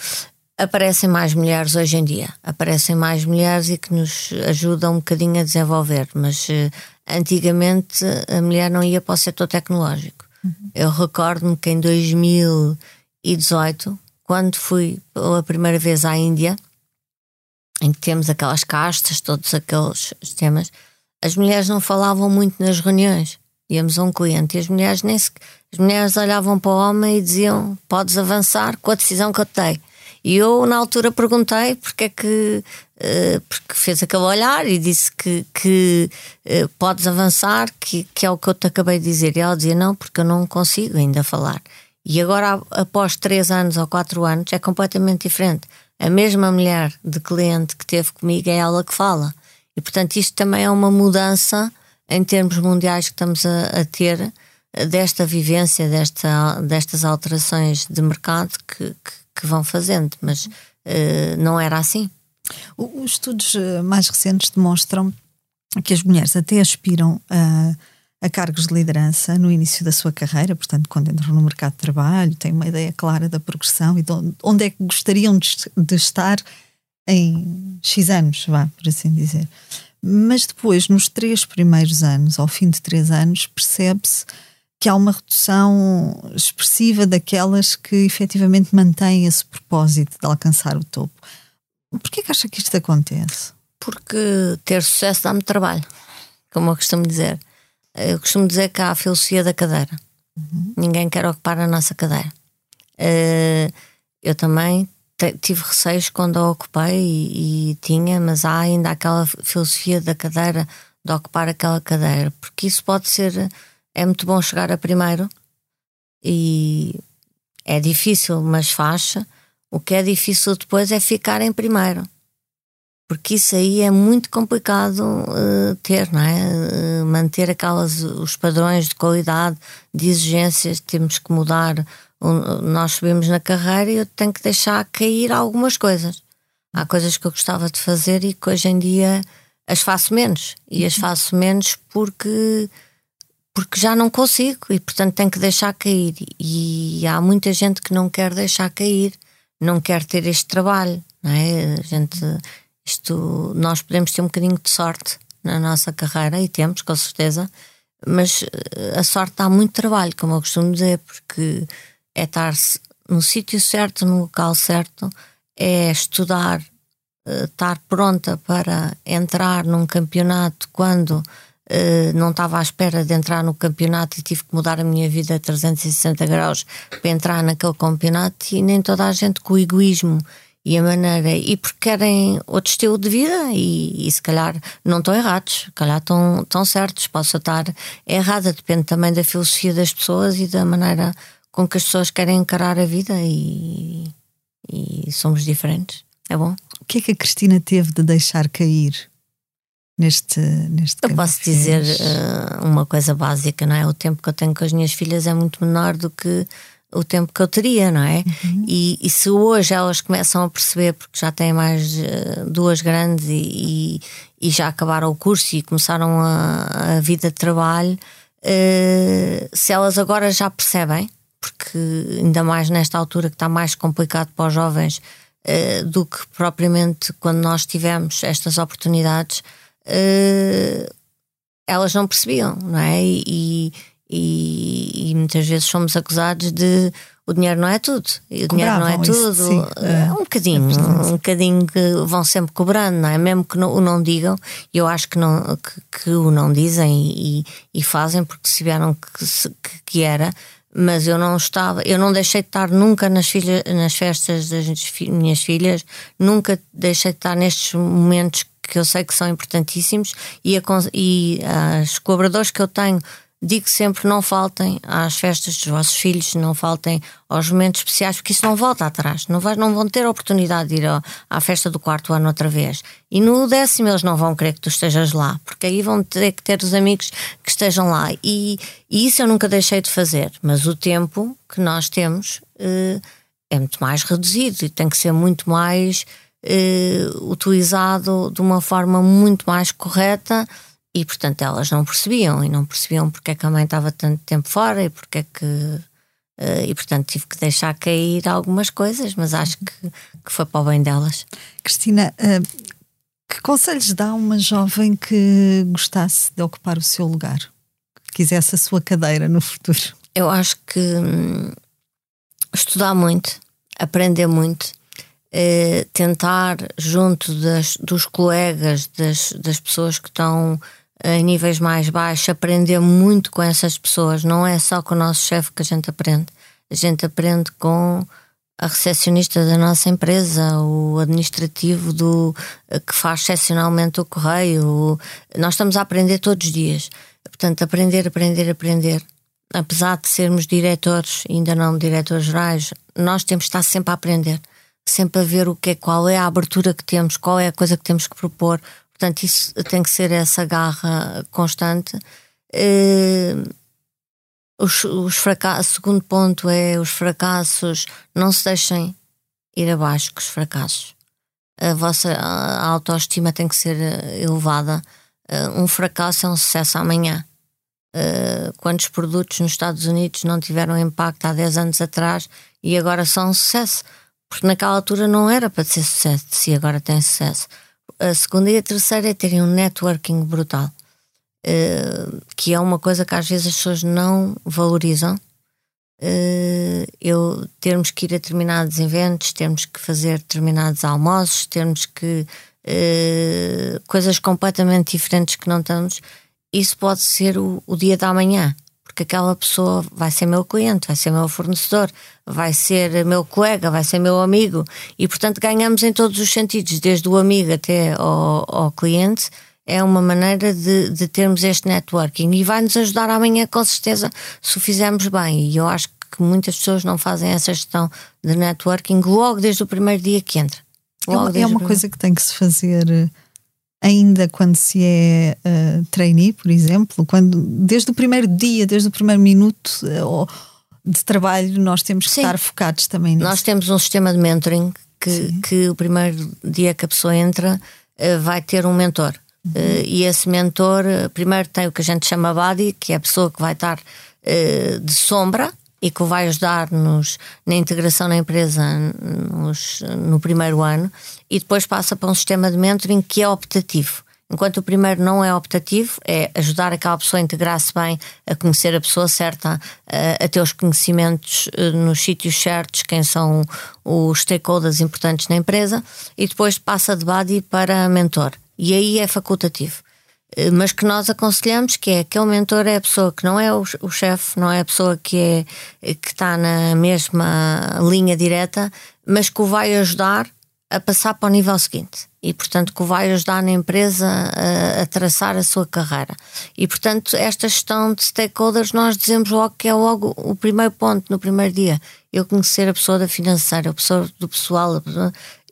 Aparecem mais mulheres hoje em dia, aparecem mais mulheres e que nos ajudam um bocadinho a desenvolver, mas uh, antigamente a mulher não ia para o setor tecnológico. Uhum. Eu recordo-me que em 2018, quando fui pela primeira vez à Índia, em que temos aquelas castas, todos aqueles temas, as mulheres não falavam muito nas reuniões. Íamos a um cliente e as mulheres nem as mulheres olhavam para o homem e diziam: Podes avançar com a decisão que eu te dei. E eu, na altura, perguntei porque é que. Uh, porque fez aquele olhar e disse que, que uh, podes avançar, que, que é o que eu te acabei de dizer. E ela dizia: Não, porque eu não consigo ainda falar. E agora, após três anos ou quatro anos, é completamente diferente. A mesma mulher de cliente que teve comigo é ela que fala. E, portanto, isto também é uma mudança em termos mundiais que estamos a, a ter desta vivência, desta, destas alterações de mercado que, que, que vão fazendo, mas uh, não era assim. Os estudos eh, mais recentes demonstram que as mulheres até aspiram a, a cargos de liderança no início da sua carreira, portanto, quando entram no mercado de trabalho, têm uma ideia clara da progressão e de onde é que gostariam de, de estar em X anos, vá, por assim dizer. Mas depois, nos três primeiros anos, ao fim de três anos, percebe-se que há uma redução expressiva daquelas que efetivamente mantêm esse propósito de alcançar o topo. Por que acha que isto acontece? Porque ter sucesso dá-me trabalho, como eu costumo dizer. Eu costumo dizer que há a filosofia da cadeira. Uhum. Ninguém quer ocupar a nossa cadeira. Uh, eu também tive receios quando a ocupei e, e, tinha, mas há ainda aquela filosofia da cadeira, de ocupar aquela cadeira, porque isso pode ser. É muito bom chegar a primeiro e é difícil, mas faz. O que é difícil depois é ficar em primeiro. Porque isso aí é muito complicado uh, ter, não é? Uh, manter aquelas, os padrões de qualidade, de exigências, temos que mudar nós subimos na carreira e eu tenho que deixar cair algumas coisas. Há coisas que eu gostava de fazer e que hoje em dia as faço menos. E as faço menos porque, porque já não consigo e, portanto, tenho que deixar cair. E há muita gente que não quer deixar cair, não quer ter este trabalho. Não é? a gente, isto, nós podemos ter um bocadinho de sorte na nossa carreira e temos, com certeza, mas eh, a sorte dá muito trabalho, como eu costumo dizer, porque é estar no sítio certo, no local certo, é estudar, eh, estar pronta para entrar num campeonato quando Uh, não estava à espera de entrar no campeonato e tive que mudar a minha vida a 360 graus para entrar naquele campeonato e nem toda a gente com o egoísmo e a maneira e porque querem outro estilo de vida e, e se calhar não estão errados, se calhar estão, estão certos, posso estar errada, depende também da filosofia das pessoas e da maneira com que as pessoas querem encarar a vida e, e somos diferentes. É bom. O que é que a Cristina teve de deixar cair neste, neste Eu posso dizer uh, uma coisa básica, não é? O tempo que eu tenho com as minhas filhas é muito menor do que o tempo que eu teria, não é? Uhum. E, e, se hoje elas começam a perceber, porque já têm mais uh, duas grandes e, e, e, já acabaram o curso e começaram a, a vida de trabalho, uh, se elas agora já percebem, porque ainda mais nesta altura que está mais complicado para os jovens uh, do que propriamente quando nós tivemos estas oportunidades, elas não percebiam, não é? E, e, e, muitas vezes somos acusados de o dinheiro não é tudo. O dinheiro não é tudo. é, um bocadinho, é um bocadinho que vão sempre cobrando, não é? Mesmo que não, o não digam, eu acho que, não, que, que o não dizem e, e fazem porque se vieram que, que, era, mas eu não estava, eu não deixei de estar nunca nas, filhas, nas festas das minhas filhas, nunca deixei de estar nestes momentos que eu sei que são importantíssimos e, a, e colaboradores que eu tenho digo sempre: não faltem às festas dos vossos filhos, não faltem aos momentos especiais, porque isso não volta atrás. Não, vai, não vão ter a oportunidade de ir ao, à festa do quarto ano outra vez. E no décimo eles não vão querer que tu estejas lá, porque aí vão ter que ter os amigos que estejam lá. E, e isso eu nunca deixei de fazer. Mas o tempo que nós temos uh, é muito mais reduzido e tem que ser muito mais. Uh, utilizado de uma forma muito mais correta e portanto elas não percebiam e não percebiam porque é que a mãe estava tanto tempo fora e porque é que. Uh, e portanto tive que deixar cair algumas coisas, mas acho que, que foi para o bem delas. Cristina, uh, que conselhos dá uma jovem que gostasse de ocupar o seu lugar? Que quisesse a sua cadeira no futuro? Eu acho que hum, estudar muito, aprender muito, uh, tentar, junto das, dos colegas, das, das pessoas que estão em níveis mais baixos, aprender muito com essas pessoas. Não é só com o nosso chefe que a gente aprende. A gente aprende com a recepcionista da nossa empresa, o administrativo do que faz excepcionalmente o correio. Nós estamos a aprender todos os dias. Portanto, aprender, aprender, aprender. Apesar de sermos diretores, ainda não diretores gerais, nós temos que estar sempre a aprender, sempre a ver o que é, qual é a abertura que temos, qual é a coisa que temos que propor, Portanto, isso tem que ser essa garra constante. Uh, os, os fracassos, segundo ponto é os fracassos, não se deixem ir abaixo com os fracassos. A vossa a autoestima tem que ser eh, elevada. Uh, um fracasso é um sucesso amanhã. Quantos produtos nos Estados Unidos não tiveram impacto há 10 anos atrás e agora são um sucesso? Porque naquela altura não era para ser sucesso, se agora tem sucesso a segunda e a terceira é terem um networking brutal, uh, que é uma coisa que às vezes as pessoas não valorizam. Uh, eu termos que ir a determinados eventos, termos que fazer determinados almoços, termos que uh, coisas completamente diferentes que não estamos, isso pode ser o, o dia da manhã porque aquela pessoa vai ser meu cliente, vai ser meu fornecedor, vai ser meu colega, vai ser meu amigo e, portanto, ganhamos em todos os sentidos, desde o amigo até ao, ao cliente. É uma maneira de, de termos este networking e vai nos ajudar amanhã, com certeza, se o fizermos bem. E eu acho que muitas pessoas não fazem essa gestão de networking logo desde o primeiro dia que entra. Logo é uma coisa que tem que se fazer ainda quando se é uh, trainee, por exemplo, quando desde o primeiro dia, desde o primeiro minuto uh, de trabalho, nós temos que Sim. estar focados também nisso. Nós temos um sistema de mentoring que, que o primeiro dia que a pessoa entra uh, vai ter um mentor. Uhum. e esse mentor, primeiro tem o que a gente chama buddy, que é a pessoa que vai estar de sombra e que vai ajudar-nos na integração na empresa nos, no primeiro ano e depois passa para um sistema de mentoring que é optativo. Enquanto o primeiro não é optativo, é ajudar aquela pessoa a integrar-se bem, a conhecer a pessoa certa, a, a ter os conhecimentos eh, nos sítios certos, quem são os stakeholders importantes na empresa, e depois passa de buddy para mentor. E aí é facultativo. Eh, mas que nós aconselhamos que é aquele mentor é a pessoa que não é o, o chefe, não é a pessoa que é que está na mesma linha direta, mas que o vai ajudar a passar para o nível seguinte e, portanto, que o vai ajudar na empresa a, a, traçar a sua carreira. E, portanto, esta gestão de stakeholders, nós dizemos logo que é logo o primeiro ponto, no primeiro dia. Eu conhecer a pessoa da financeira, a pessoa do pessoal,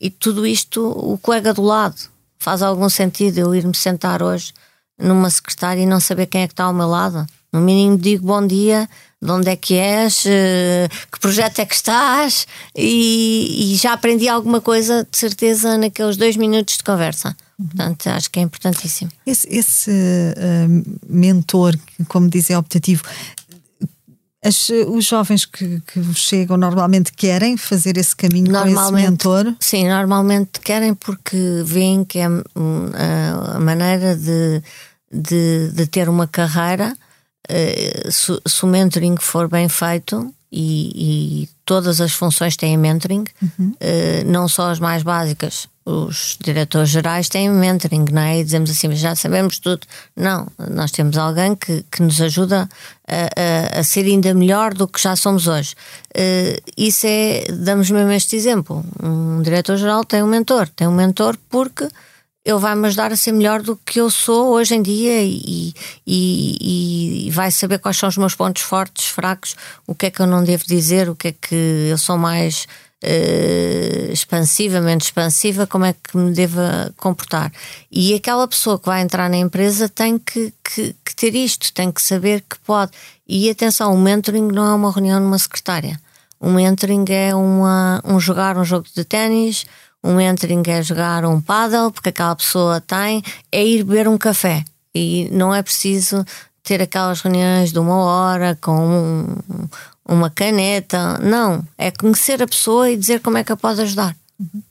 e tudo isto, o colega do lado Faz algum sentido eu ir-me sentar hoje numa secretária e não saber quem é que está ao meu lado? No mínimo digo bom dia, de onde é que és, eh, que projeto é que estás e, e já aprendi alguma coisa de certeza naqueles dois minutos de conversa. Portanto, acho que é importantíssimo. Esse, esse uh, mentor, como dizem, optativo, as, os jovens que, que chegam normalmente querem fazer esse caminho com esse mentor? Sim, normalmente querem porque veem que é hum, a, maneira de, de, de, ter uma carreira, uh, se, se, o mentoring for bem feito e, e todas as funções têm mentoring, uhum. uh, não só as mais básicas, os diretores gerais têm mentoring, não é? E dizemos assim, já sabemos tudo. Não, nós temos alguém que, que nos ajuda a, a, a ser ainda melhor do que já somos hoje. Uh, isso é, damos mesmo este exemplo. Um diretor-geral tem um mentor, tem um mentor porque ele vai-me ajudar a ser melhor do que eu sou hoje em dia e, e, e, vai saber quais são os meus pontos fortes, fracos, o que é que eu não devo dizer, o que é que eu sou mais uh, expansiva, menos expansiva, como é que me deva comportar. E aquela pessoa que vai entrar na empresa tem que, que, que ter isto, tem que saber que pode. E atenção, o mentoring não é uma reunião numa secretária. O mentoring é uma, um jogar um jogo de ténis, um mentoring é jogar um paddle, porque aquela pessoa tem, é ir beber um café. E não é preciso ter aquelas reuniões de uma hora com um, uma caneta. Não, é conhecer a pessoa e dizer como é que a pode ajudar. Uhum.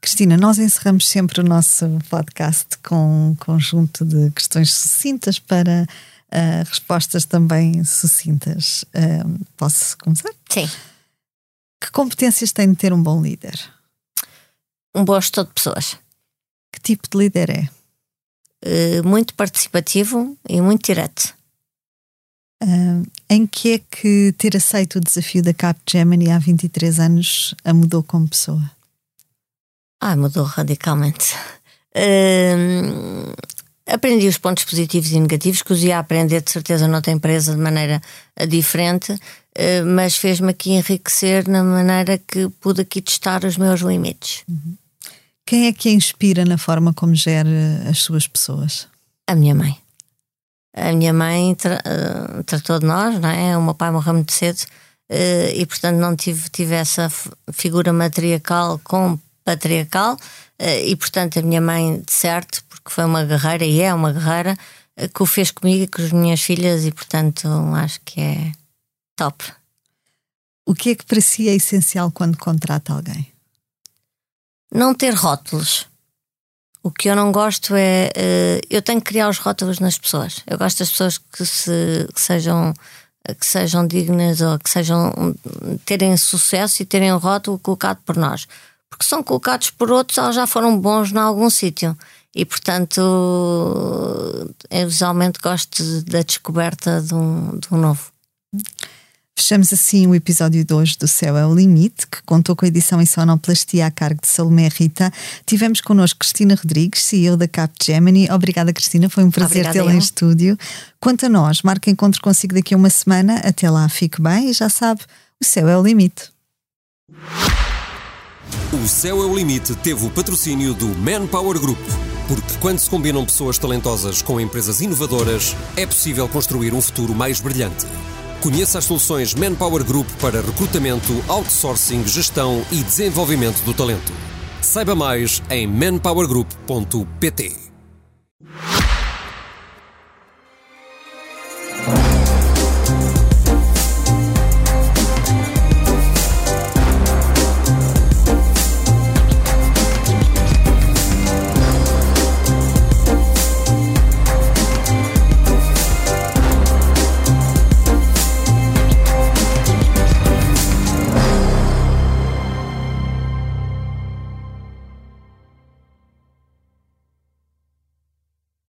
Cristina, nós encerramos sempre o nosso podcast com um conjunto de questões sucintas para uh, respostas também sucintas. Uh, posso começar? Sim. Que competências tem de ter um bom líder? Um bom gestor de pessoas. Que tipo de líder é? Uh, muito participativo e muito direto. Uh, em que é que ter aceito o desafio da Capgemini há 23 anos a mudou como pessoa? Ah, mudou radicalmente. Uh, aprendi os pontos positivos e negativos que os ia aprender de certeza noutra empresa de maneira diferente, uh, mas fez-me aqui enriquecer na maneira que pude aqui testar os meus limites. Uhum. Quem é que a inspira na forma como gera as suas pessoas? A minha mãe a minha mãe tra uh, tratou de nós, não é? O meu pai morreu muito cedo uh, e, portanto, não tive, tive essa figura matriarcal com patriarcal. Uh, e, portanto, a minha mãe, de certo, porque foi uma guerreira e é uma guerreira, que o fez comigo e com as minhas filhas, e, portanto, acho que é top. O que é que para si é essencial quando contrata alguém? Não ter rótulos. O que eu não gosto é. Uh, eu tenho que criar os rótulos nas pessoas. Eu gosto das pessoas que, se, que sejam que sejam dignas ou que sejam terem sucesso e terem o rótulo colocado por nós. Porque são colocados por outros, eles já foram bons em algum sítio. E portanto, eu visualmente gosto da descoberta de um, de um novo. Fechamos assim o episódio 2 do Céu é o Limite, que contou com a edição em sonoplastia a cargo de Salomé Rita. Tivemos connosco Cristina Rodrigues, CEO da Capgemini. Obrigada, Cristina, foi um prazer tê-la em estúdio. Quanto a nós, marca encontro consigo daqui a uma semana. Até lá, fique bem e já sabe, o céu é o limite. O Céu é o Limite teve o patrocínio do Manpower Group. Porque quando se combinam pessoas talentosas com empresas inovadoras, é possível construir um futuro mais brilhante. Conheça as soluções Manpower Group para recrutamento, outsourcing, gestão e desenvolvimento do talento. Saiba mais em manpowergroup.pt.